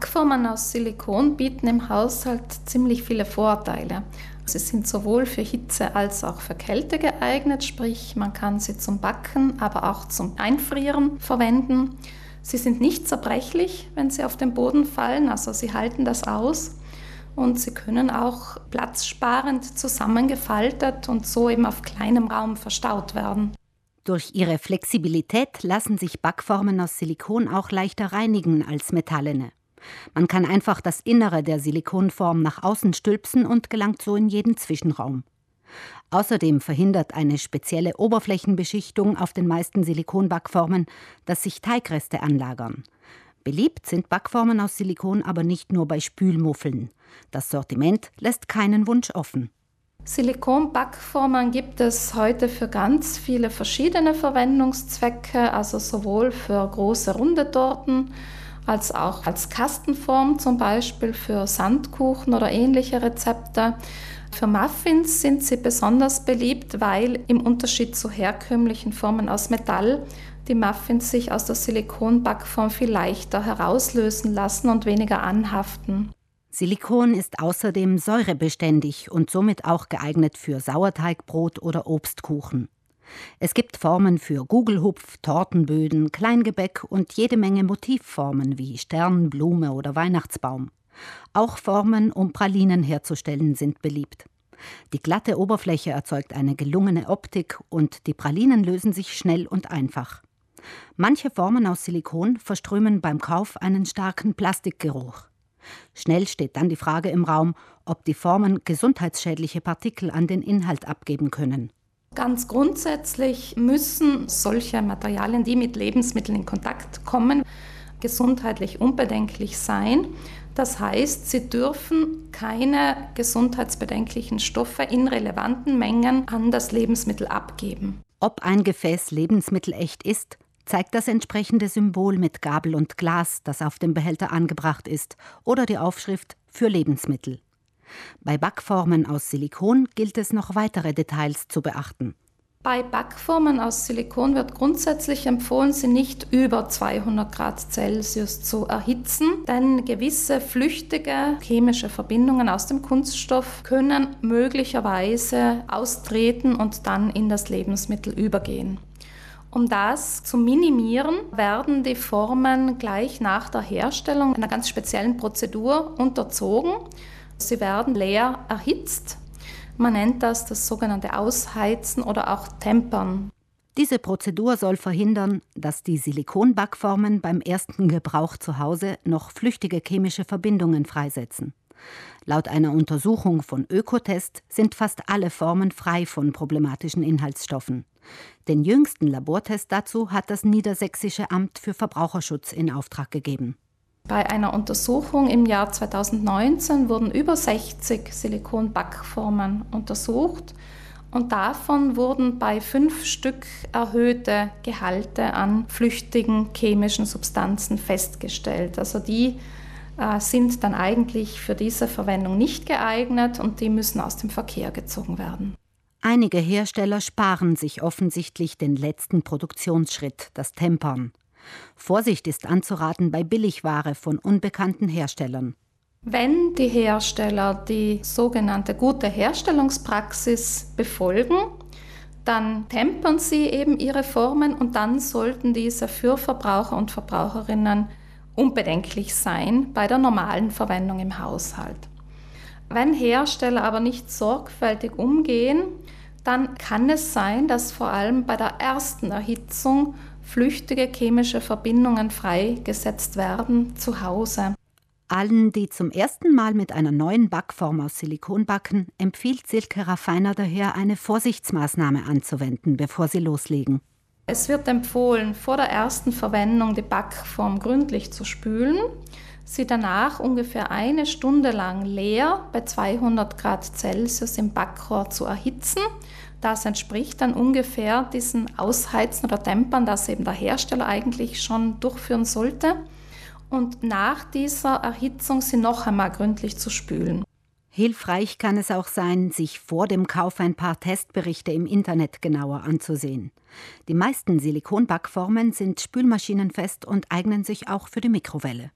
Backformen aus Silikon bieten im Haushalt ziemlich viele Vorteile. Sie sind sowohl für Hitze als auch für Kälte geeignet, sprich man kann sie zum Backen, aber auch zum Einfrieren verwenden. Sie sind nicht zerbrechlich, wenn sie auf den Boden fallen, also sie halten das aus. Und sie können auch platzsparend zusammengefaltet und so eben auf kleinem Raum verstaut werden. Durch ihre Flexibilität lassen sich Backformen aus Silikon auch leichter reinigen als metallene. Man kann einfach das Innere der Silikonform nach außen stülpsen und gelangt so in jeden Zwischenraum. Außerdem verhindert eine spezielle Oberflächenbeschichtung auf den meisten Silikonbackformen, dass sich Teigreste anlagern. Beliebt sind Backformen aus Silikon aber nicht nur bei Spülmuffeln. Das Sortiment lässt keinen Wunsch offen. Silikonbackformen gibt es heute für ganz viele verschiedene Verwendungszwecke, also sowohl für große runde Torten als auch als Kastenform, zum Beispiel für Sandkuchen oder ähnliche Rezepte. Für Muffins sind sie besonders beliebt, weil im Unterschied zu herkömmlichen Formen aus Metall die Muffins sich aus der Silikonbackform viel leichter herauslösen lassen und weniger anhaften. Silikon ist außerdem säurebeständig und somit auch geeignet für Sauerteigbrot oder Obstkuchen. Es gibt Formen für Gugelhupf, Tortenböden, Kleingebäck und jede Menge Motivformen wie Stern, Blume oder Weihnachtsbaum. Auch Formen, um Pralinen herzustellen, sind beliebt. Die glatte Oberfläche erzeugt eine gelungene Optik und die Pralinen lösen sich schnell und einfach. Manche Formen aus Silikon verströmen beim Kauf einen starken Plastikgeruch. Schnell steht dann die Frage im Raum, ob die Formen gesundheitsschädliche Partikel an den Inhalt abgeben können. Ganz grundsätzlich müssen solche Materialien, die mit Lebensmitteln in Kontakt kommen, gesundheitlich unbedenklich sein. Das heißt, sie dürfen keine gesundheitsbedenklichen Stoffe in relevanten Mengen an das Lebensmittel abgeben. Ob ein Gefäß lebensmittelecht ist, zeigt das entsprechende Symbol mit Gabel und Glas, das auf dem Behälter angebracht ist, oder die Aufschrift für Lebensmittel. Bei Backformen aus Silikon gilt es noch weitere Details zu beachten. Bei Backformen aus Silikon wird grundsätzlich empfohlen, sie nicht über 200 Grad Celsius zu erhitzen, denn gewisse flüchtige chemische Verbindungen aus dem Kunststoff können möglicherweise austreten und dann in das Lebensmittel übergehen. Um das zu minimieren, werden die Formen gleich nach der Herstellung einer ganz speziellen Prozedur unterzogen. Sie werden leer erhitzt. Man nennt das das sogenannte Ausheizen oder auch Tempern. Diese Prozedur soll verhindern, dass die Silikonbackformen beim ersten Gebrauch zu Hause noch flüchtige chemische Verbindungen freisetzen. Laut einer Untersuchung von Ökotest sind fast alle Formen frei von problematischen Inhaltsstoffen. Den jüngsten Labortest dazu hat das Niedersächsische Amt für Verbraucherschutz in Auftrag gegeben. Bei einer Untersuchung im Jahr 2019 wurden über 60 Silikonbackformen untersucht und davon wurden bei fünf Stück erhöhte Gehalte an flüchtigen chemischen Substanzen festgestellt. Also die äh, sind dann eigentlich für diese Verwendung nicht geeignet und die müssen aus dem Verkehr gezogen werden. Einige Hersteller sparen sich offensichtlich den letzten Produktionsschritt, das Tempern. Vorsicht ist anzuraten bei Billigware von unbekannten Herstellern. Wenn die Hersteller die sogenannte gute Herstellungspraxis befolgen, dann tempern sie eben ihre Formen und dann sollten diese für Verbraucher und Verbraucherinnen unbedenklich sein bei der normalen Verwendung im Haushalt. Wenn Hersteller aber nicht sorgfältig umgehen, dann kann es sein, dass vor allem bei der ersten Erhitzung flüchtige chemische Verbindungen freigesetzt werden zu Hause. Allen, die zum ersten Mal mit einer neuen Backform aus Silikon backen, empfiehlt Silke Raffiner daher, eine Vorsichtsmaßnahme anzuwenden, bevor sie loslegen. Es wird empfohlen, vor der ersten Verwendung die Backform gründlich zu spülen, sie danach ungefähr eine Stunde lang leer bei 200 Grad Celsius im Backrohr zu erhitzen. Das entspricht dann ungefähr diesen Ausheizen oder Dämpern, das eben der Hersteller eigentlich schon durchführen sollte. Und nach dieser Erhitzung sie noch einmal gründlich zu spülen. Hilfreich kann es auch sein, sich vor dem Kauf ein paar Testberichte im Internet genauer anzusehen. Die meisten Silikonbackformen sind spülmaschinenfest und eignen sich auch für die Mikrowelle.